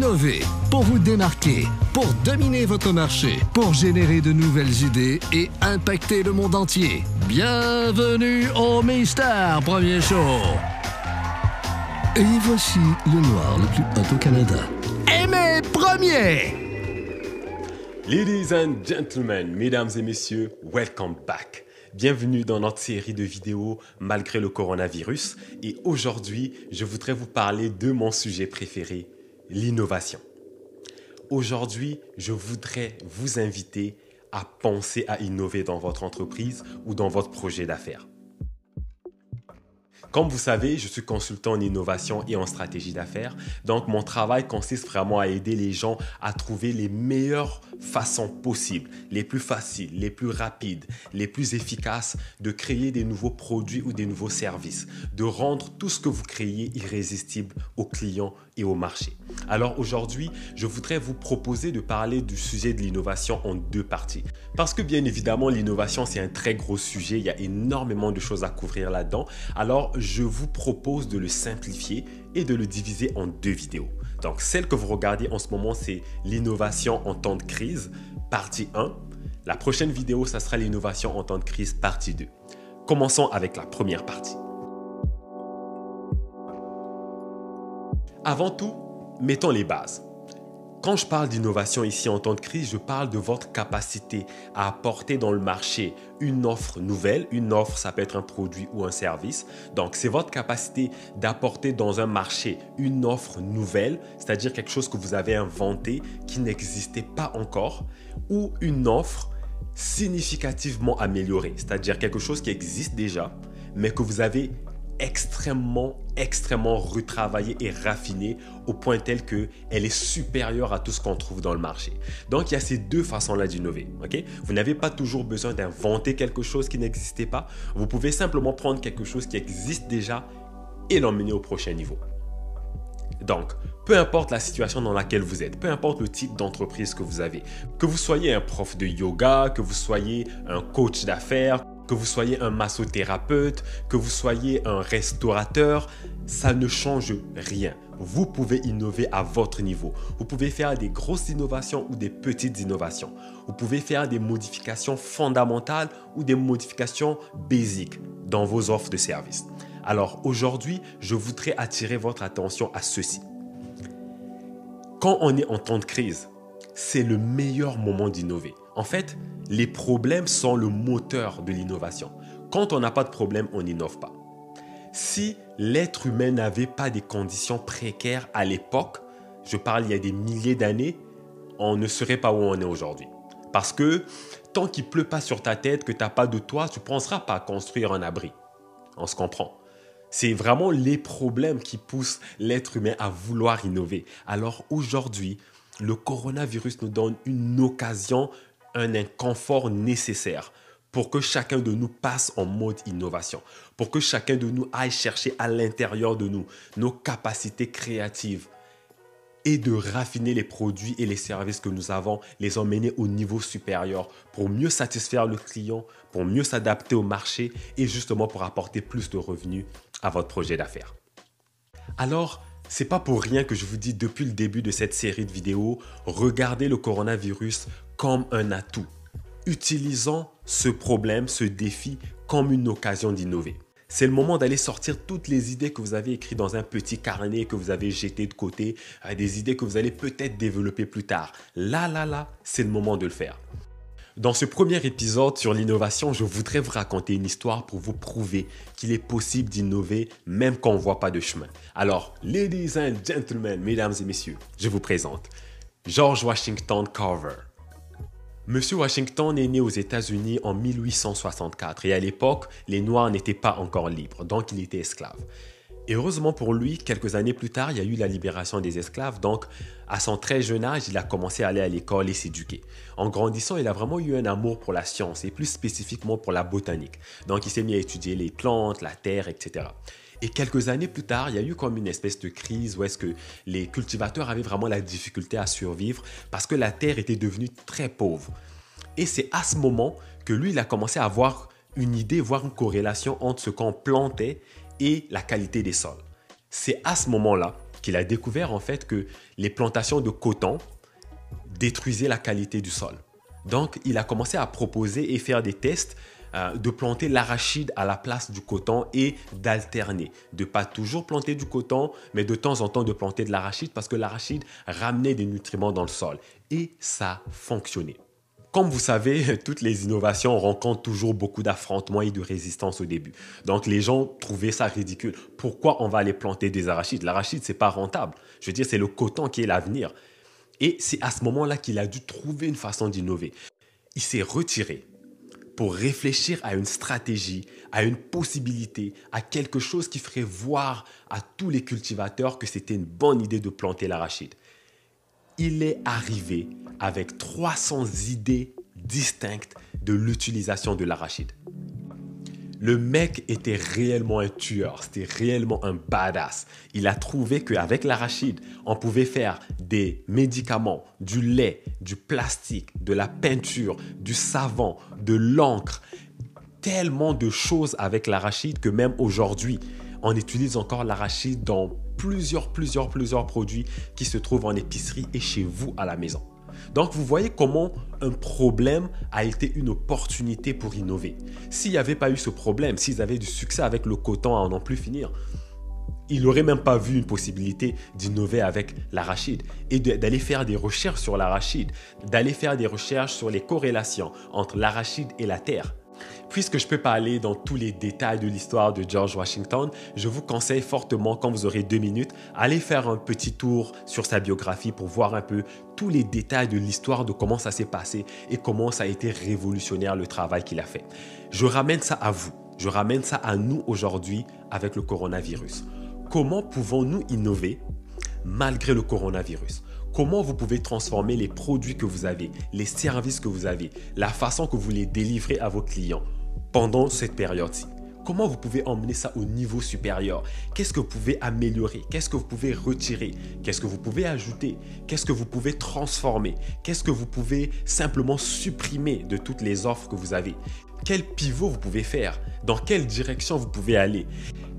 innover, pour vous démarquer, pour dominer votre marché, pour générer de nouvelles idées et impacter le monde entier. Bienvenue au Mister Premier Show. Et voici le noir le plus hot au Canada. Aimé Premier! Ladies and gentlemen, mesdames et messieurs, welcome back. Bienvenue dans notre série de vidéos malgré le coronavirus. Et aujourd'hui, je voudrais vous parler de mon sujet préféré, l'innovation. Aujourd'hui, je voudrais vous inviter à penser à innover dans votre entreprise ou dans votre projet d'affaires. Comme vous savez, je suis consultant en innovation et en stratégie d'affaires. Donc, mon travail consiste vraiment à aider les gens à trouver les meilleures façons possibles, les plus faciles, les plus rapides, les plus efficaces de créer des nouveaux produits ou des nouveaux services, de rendre tout ce que vous créez irrésistible aux clients et au marché. Alors aujourd'hui, je voudrais vous proposer de parler du sujet de l'innovation en deux parties. Parce que bien évidemment, l'innovation, c'est un très gros sujet, il y a énormément de choses à couvrir là-dedans. Alors je vous propose de le simplifier et de le diviser en deux vidéos. Donc celle que vous regardez en ce moment, c'est l'innovation en temps de crise, partie 1. La prochaine vidéo, ça sera l'innovation en temps de crise, partie 2. Commençons avec la première partie. Avant tout, mettons les bases. Quand je parle d'innovation ici en temps de crise, je parle de votre capacité à apporter dans le marché une offre nouvelle. Une offre, ça peut être un produit ou un service. Donc, c'est votre capacité d'apporter dans un marché une offre nouvelle, c'est-à-dire quelque chose que vous avez inventé qui n'existait pas encore, ou une offre significativement améliorée, c'est-à-dire quelque chose qui existe déjà, mais que vous avez extrêmement, extrêmement retravaillée et raffinée au point tel que elle est supérieure à tout ce qu'on trouve dans le marché. Donc il y a ces deux façons-là d'innover. Vous n'avez pas toujours besoin d'inventer quelque chose qui n'existait pas. Vous pouvez simplement prendre quelque chose qui existe déjà et l'emmener au prochain niveau. Donc, peu importe la situation dans laquelle vous êtes, peu importe le type d'entreprise que vous avez, que vous soyez un prof de yoga, que vous soyez un coach d'affaires, que vous soyez un massothérapeute, que vous soyez un restaurateur, ça ne change rien. Vous pouvez innover à votre niveau. Vous pouvez faire des grosses innovations ou des petites innovations. Vous pouvez faire des modifications fondamentales ou des modifications basiques dans vos offres de services. Alors aujourd'hui, je voudrais attirer votre attention à ceci. Quand on est en temps de crise, c'est le meilleur moment d'innover. En fait, les problèmes sont le moteur de l'innovation. Quand on n'a pas de problème, on n'innove pas. Si l'être humain n'avait pas des conditions précaires à l'époque, je parle il y a des milliers d'années, on ne serait pas où on est aujourd'hui. Parce que tant qu'il pleut pas sur ta tête, que tu n'as pas de toit, tu ne penseras pas à construire un abri. On se comprend. C'est vraiment les problèmes qui poussent l'être humain à vouloir innover. Alors aujourd'hui, le coronavirus nous donne une occasion, un inconfort nécessaire pour que chacun de nous passe en mode innovation, pour que chacun de nous aille chercher à l'intérieur de nous nos capacités créatives et de raffiner les produits et les services que nous avons, les emmener au niveau supérieur pour mieux satisfaire le client, pour mieux s'adapter au marché et justement pour apporter plus de revenus à votre projet d'affaires. Alors, c'est pas pour rien que je vous dis depuis le début de cette série de vidéos, regardez le coronavirus comme un atout. Utilisons ce problème, ce défi comme une occasion d'innover. C'est le moment d'aller sortir toutes les idées que vous avez écrites dans un petit carnet que vous avez jeté de côté, euh, des idées que vous allez peut-être développer plus tard. Là, là, là, c'est le moment de le faire. Dans ce premier épisode sur l'innovation, je voudrais vous raconter une histoire pour vous prouver qu'il est possible d'innover même quand on ne voit pas de chemin. Alors, ladies and gentlemen, mesdames et messieurs, je vous présente George Washington Carver. Monsieur Washington est né aux États-Unis en 1864 et à l'époque, les Noirs n'étaient pas encore libres, donc il était esclave. Heureusement pour lui, quelques années plus tard, il y a eu la libération des esclaves. Donc, à son très jeune âge, il a commencé à aller à l'école et s'éduquer. En grandissant, il a vraiment eu un amour pour la science et plus spécifiquement pour la botanique. Donc, il s'est mis à étudier les plantes, la terre, etc. Et quelques années plus tard, il y a eu comme une espèce de crise où est-ce que les cultivateurs avaient vraiment la difficulté à survivre parce que la terre était devenue très pauvre. Et c'est à ce moment que lui, il a commencé à avoir une idée, voir une corrélation entre ce qu'on plantait et la qualité des sols. C'est à ce moment-là qu'il a découvert en fait que les plantations de coton détruisaient la qualité du sol. Donc, il a commencé à proposer et faire des tests euh, de planter l'arachide à la place du coton et d'alterner. De pas toujours planter du coton, mais de temps en temps de planter de l'arachide parce que l'arachide ramenait des nutriments dans le sol. Et ça fonctionnait. Comme vous savez, toutes les innovations rencontrent toujours beaucoup d'affrontements et de résistance au début. Donc les gens trouvaient ça ridicule. Pourquoi on va aller planter des arachides? L'arachide, c'est pas rentable. Je veux dire, c'est le coton qui est l'avenir. Et c'est à ce moment-là qu'il a dû trouver une façon d'innover. Il s'est retiré pour réfléchir à une stratégie, à une possibilité, à quelque chose qui ferait voir à tous les cultivateurs que c'était une bonne idée de planter l'arachide. Il est arrivé avec 300 idées distinctes de l'utilisation de l'arachide. Le mec était réellement un tueur, c'était réellement un badass. Il a trouvé qu'avec l'arachide, on pouvait faire des médicaments, du lait, du plastique, de la peinture, du savon, de l'encre, tellement de choses avec l'arachide que même aujourd'hui, on utilise encore l'arachide dans plusieurs, plusieurs, plusieurs produits qui se trouvent en épicerie et chez vous à la maison. Donc vous voyez comment un problème a été une opportunité pour innover. S'il n'y avait pas eu ce problème, s'ils avaient du succès avec le coton à n'en plus finir, ils n'auraient même pas vu une possibilité d'innover avec l'arachide et d'aller faire des recherches sur l'arachide, d'aller faire des recherches sur les corrélations entre l'arachide et la terre. Puisque je ne peux pas aller dans tous les détails de l'histoire de George Washington, je vous conseille fortement, quand vous aurez deux minutes, aller faire un petit tour sur sa biographie pour voir un peu tous les détails de l'histoire de comment ça s'est passé et comment ça a été révolutionnaire le travail qu'il a fait. Je ramène ça à vous, je ramène ça à nous aujourd'hui avec le coronavirus. Comment pouvons-nous innover malgré le coronavirus? Comment vous pouvez transformer les produits que vous avez, les services que vous avez, la façon que vous les délivrez à vos clients? Pendant cette période-ci? Comment vous pouvez emmener ça au niveau supérieur? Qu'est-ce que vous pouvez améliorer? Qu'est-ce que vous pouvez retirer? Qu'est-ce que vous pouvez ajouter? Qu'est-ce que vous pouvez transformer? Qu'est-ce que vous pouvez simplement supprimer de toutes les offres que vous avez? Quel pivot vous pouvez faire? Dans quelle direction vous pouvez aller?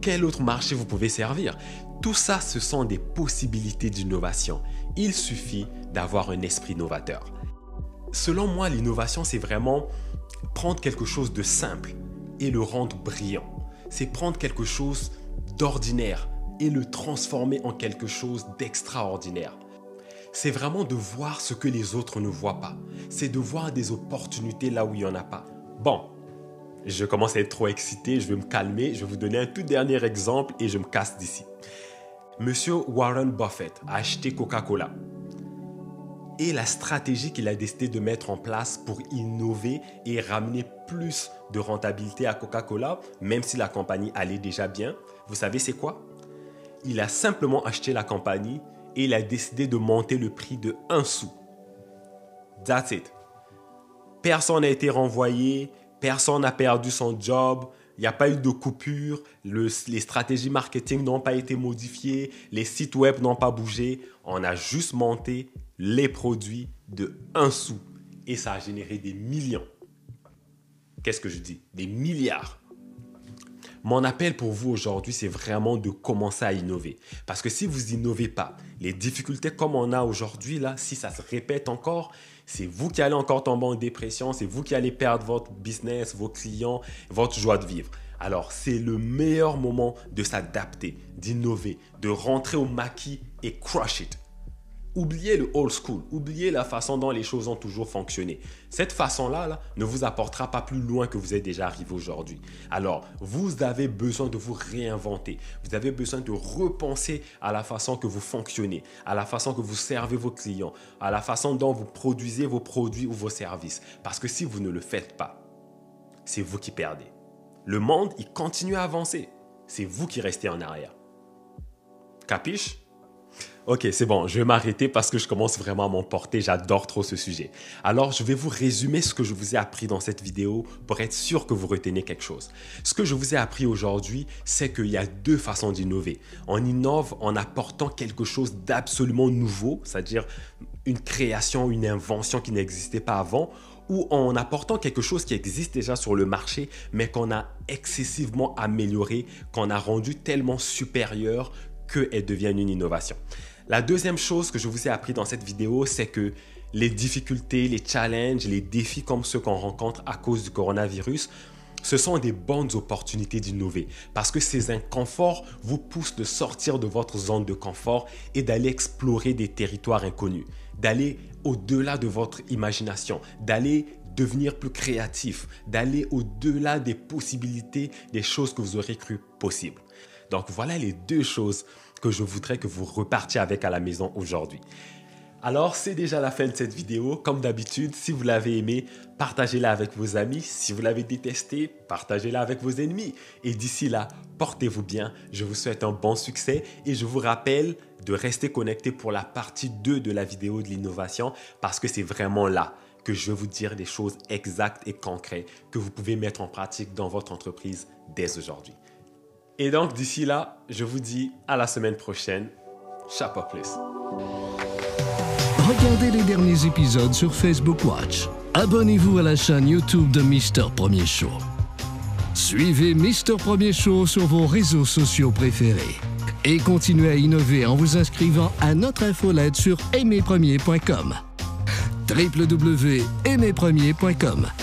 Quel autre marché vous pouvez servir? Tout ça, ce sont des possibilités d'innovation. Il suffit d'avoir un esprit novateur. Selon moi, l'innovation, c'est vraiment prendre quelque chose de simple et le rendre brillant. C'est prendre quelque chose d'ordinaire et le transformer en quelque chose d'extraordinaire. C'est vraiment de voir ce que les autres ne voient pas. C'est de voir des opportunités là où il n'y en a pas. Bon, je commence à être trop excité, je vais me calmer, je vais vous donner un tout dernier exemple et je me casse d'ici. Monsieur Warren Buffett a acheté Coca-Cola. Et la stratégie qu'il a décidé de mettre en place pour innover et ramener plus de rentabilité à Coca-Cola, même si la compagnie allait déjà bien, vous savez c'est quoi? Il a simplement acheté la compagnie et il a décidé de monter le prix de 1 sou. That's it. Personne n'a été renvoyé, personne n'a perdu son job, il n'y a pas eu de coupure, les stratégies marketing n'ont pas été modifiées, les sites web n'ont pas bougé. On a juste monté les produits de 1 sou et ça a généré des millions. Qu'est-ce que je dis? Des milliards. Mon appel pour vous aujourd'hui, c'est vraiment de commencer à innover. Parce que si vous innovez pas, les difficultés comme on a aujourd'hui, là, si ça se répète encore, c'est vous qui allez encore tomber en dépression, c'est vous qui allez perdre votre business, vos clients, votre joie de vivre. Alors, c'est le meilleur moment de s'adapter, d'innover, de rentrer au maquis et crush it. Oubliez le old school, oubliez la façon dont les choses ont toujours fonctionné. Cette façon-là ne vous apportera pas plus loin que vous êtes déjà arrivé aujourd'hui. Alors, vous avez besoin de vous réinventer. Vous avez besoin de repenser à la façon que vous fonctionnez, à la façon que vous servez vos clients, à la façon dont vous produisez vos produits ou vos services. Parce que si vous ne le faites pas, c'est vous qui perdez. Le monde, il continue à avancer. C'est vous qui restez en arrière. Capiche? Ok, c'est bon, je vais m'arrêter parce que je commence vraiment à m'emporter, j'adore trop ce sujet. Alors, je vais vous résumer ce que je vous ai appris dans cette vidéo pour être sûr que vous retenez quelque chose. Ce que je vous ai appris aujourd'hui, c'est qu'il y a deux façons d'innover. On innove en apportant quelque chose d'absolument nouveau, c'est-à-dire une création, une invention qui n'existait pas avant, ou en apportant quelque chose qui existe déjà sur le marché, mais qu'on a excessivement amélioré, qu'on a rendu tellement supérieur qu'elle devienne une innovation. La deuxième chose que je vous ai appris dans cette vidéo, c'est que les difficultés, les challenges, les défis comme ceux qu'on rencontre à cause du coronavirus, ce sont des bonnes opportunités d'innover parce que ces inconforts vous poussent de sortir de votre zone de confort et d'aller explorer des territoires inconnus, d'aller au-delà de votre imagination, d'aller devenir plus créatif, d'aller au-delà des possibilités, des choses que vous aurez cru possibles. Donc voilà les deux choses que je voudrais que vous repartiez avec à la maison aujourd'hui. Alors, c'est déjà la fin de cette vidéo. Comme d'habitude, si vous l'avez aimé, partagez-la avec vos amis. Si vous l'avez détesté, partagez-la avec vos ennemis. Et d'ici là, portez-vous bien. Je vous souhaite un bon succès et je vous rappelle de rester connecté pour la partie 2 de la vidéo de l'innovation parce que c'est vraiment là que je vais vous dire des choses exactes et concrètes que vous pouvez mettre en pratique dans votre entreprise dès aujourd'hui. Et donc, d'ici là, je vous dis à la semaine prochaine. Chapeau plus. Regardez les derniers épisodes sur Facebook Watch. Abonnez-vous à la chaîne YouTube de Mister Premier Show. Suivez Mister Premier Show sur vos réseaux sociaux préférés. Et continuez à innover en vous inscrivant à notre infolette sur aimerpremier.com